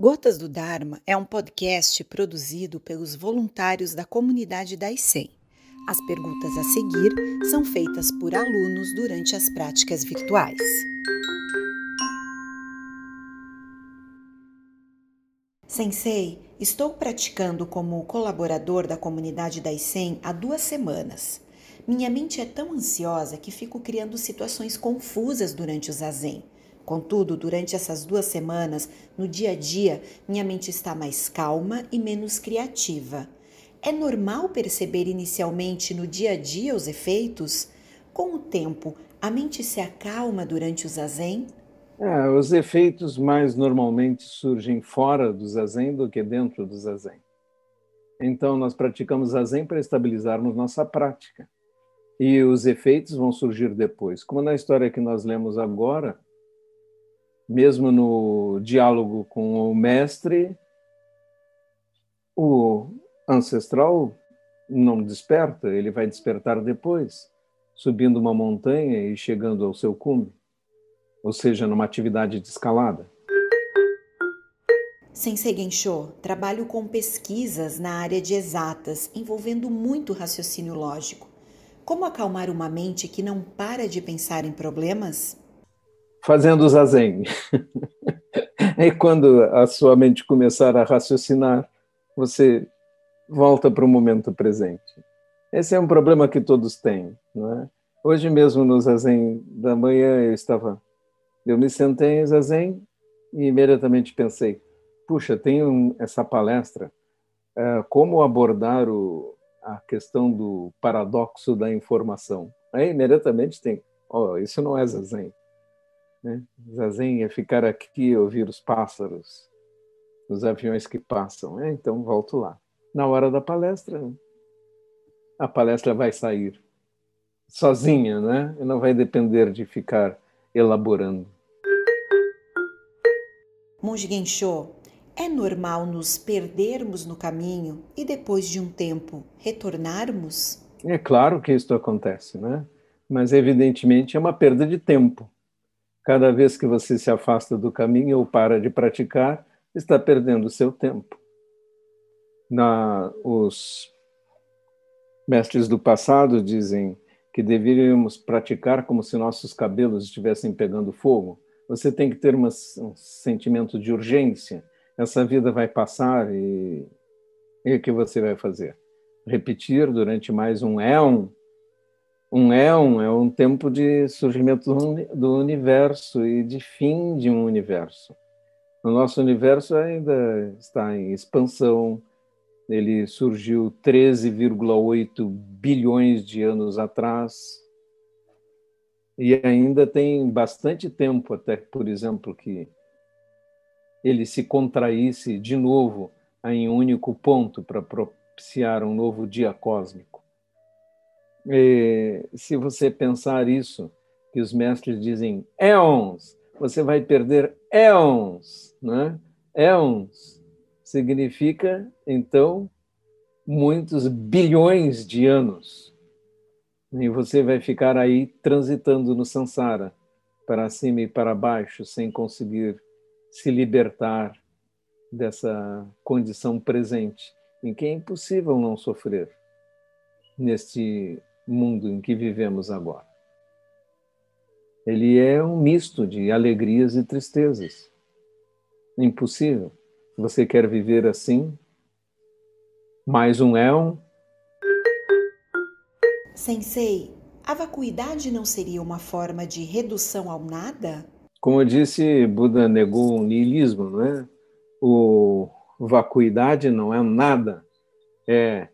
Gotas do Dharma é um podcast produzido pelos voluntários da comunidade da ICEM. As perguntas a seguir são feitas por alunos durante as práticas virtuais. Sensei, estou praticando como colaborador da comunidade da ICEM há duas semanas. Minha mente é tão ansiosa que fico criando situações confusas durante o zazen Contudo, durante essas duas semanas, no dia a dia, minha mente está mais calma e menos criativa. É normal perceber inicialmente no dia a dia os efeitos? Com o tempo, a mente se acalma durante o zazen? É, os efeitos mais normalmente surgem fora do zazen do que dentro do zazen. Então, nós praticamos zazen para estabilizarmos nossa prática. E os efeitos vão surgir depois. Como na história que nós lemos agora, mesmo no diálogo com o mestre, o ancestral não desperta, ele vai despertar depois, subindo uma montanha e chegando ao seu cume, ou seja, numa atividade de escalada. Sensei Gensho, trabalho com pesquisas na área de exatas, envolvendo muito raciocínio lógico. Como acalmar uma mente que não para de pensar em problemas? Fazendo zazen. e quando a sua mente começar a raciocinar, você volta para o momento presente. Esse é um problema que todos têm, não é? Hoje mesmo no zazen da manhã eu estava, eu me sentei em zazen e imediatamente pensei, puxa, tem essa palestra, uh, como abordar o, a questão do paradoxo da informação. Aí imediatamente tem, oh, isso não é zazen, né? Zazen é ficar aqui e ouvir os pássaros, os aviões que passam. É, então, volto lá. Na hora da palestra, a palestra vai sair sozinha, né? E não vai depender de ficar elaborando. Monge Gensho, é normal nos perdermos no caminho e depois de um tempo retornarmos? É claro que isso acontece, né? Mas evidentemente é uma perda de tempo. Cada vez que você se afasta do caminho ou para de praticar, está perdendo seu tempo. Na, os mestres do passado dizem que deveríamos praticar como se nossos cabelos estivessem pegando fogo. Você tem que ter uma, um sentimento de urgência. Essa vida vai passar e, e o que você vai fazer? Repetir durante mais um éon um éon é um tempo de surgimento do universo e de fim de um universo. O nosso universo ainda está em expansão. Ele surgiu 13,8 bilhões de anos atrás. E ainda tem bastante tempo até, por exemplo, que ele se contraísse de novo em um único ponto para propiciar um novo dia cósmico. E, se você pensar isso, que os mestres dizem éons, você vai perder éons, né? Éons significa, então, muitos bilhões de anos. E você vai ficar aí transitando no samsara, para cima e para baixo, sem conseguir se libertar dessa condição presente, em que é impossível não sofrer neste mundo em que vivemos agora. Ele é um misto de alegrias e tristezas. Impossível. Se você quer viver assim, mais um éon. Sensei, a vacuidade não seria uma forma de redução ao nada? Como eu disse, Buda negou o niilismo, não é? O vacuidade não é nada, é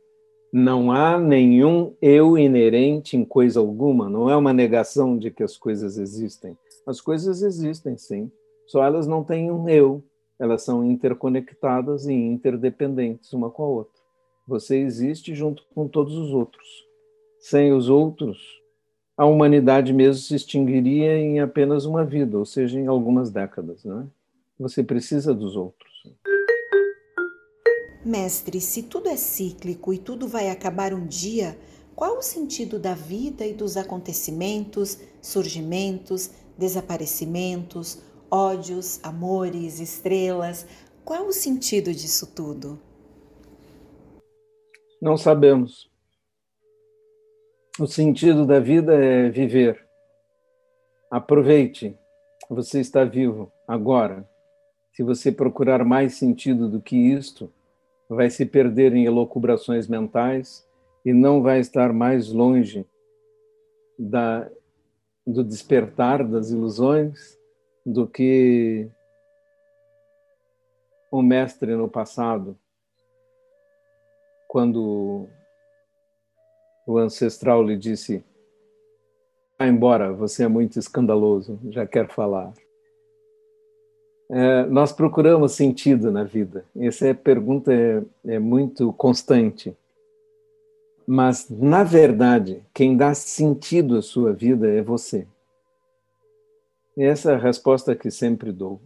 não há nenhum eu inerente em coisa alguma, não é uma negação de que as coisas existem. As coisas existem, sim, só elas não têm um eu, elas são interconectadas e interdependentes uma com a outra. Você existe junto com todos os outros. Sem os outros, a humanidade mesmo se extinguiria em apenas uma vida, ou seja, em algumas décadas. Né? Você precisa dos outros. Mestre, se tudo é cíclico e tudo vai acabar um dia, qual o sentido da vida e dos acontecimentos, surgimentos, desaparecimentos, ódios, amores, estrelas? Qual o sentido disso tudo? Não sabemos. O sentido da vida é viver. Aproveite. Você está vivo agora. Se você procurar mais sentido do que isto, vai se perder em elocubrações mentais e não vai estar mais longe da, do despertar das ilusões do que o mestre no passado, quando o ancestral lhe disse: Vá embora, você é muito escandaloso, já quer falar. É, nós procuramos sentido na vida. Essa pergunta é, é muito constante. Mas, na verdade, quem dá sentido à sua vida é você. Essa é a resposta que sempre dou.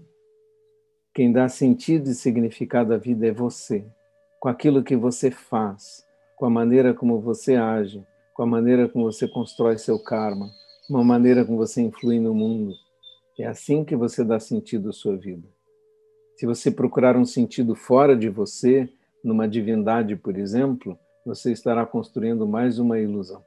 Quem dá sentido e significado à vida é você, com aquilo que você faz, com a maneira como você age, com a maneira como você constrói seu karma, com a maneira como você influi no mundo. É assim que você dá sentido à sua vida. Se você procurar um sentido fora de você, numa divindade, por exemplo, você estará construindo mais uma ilusão.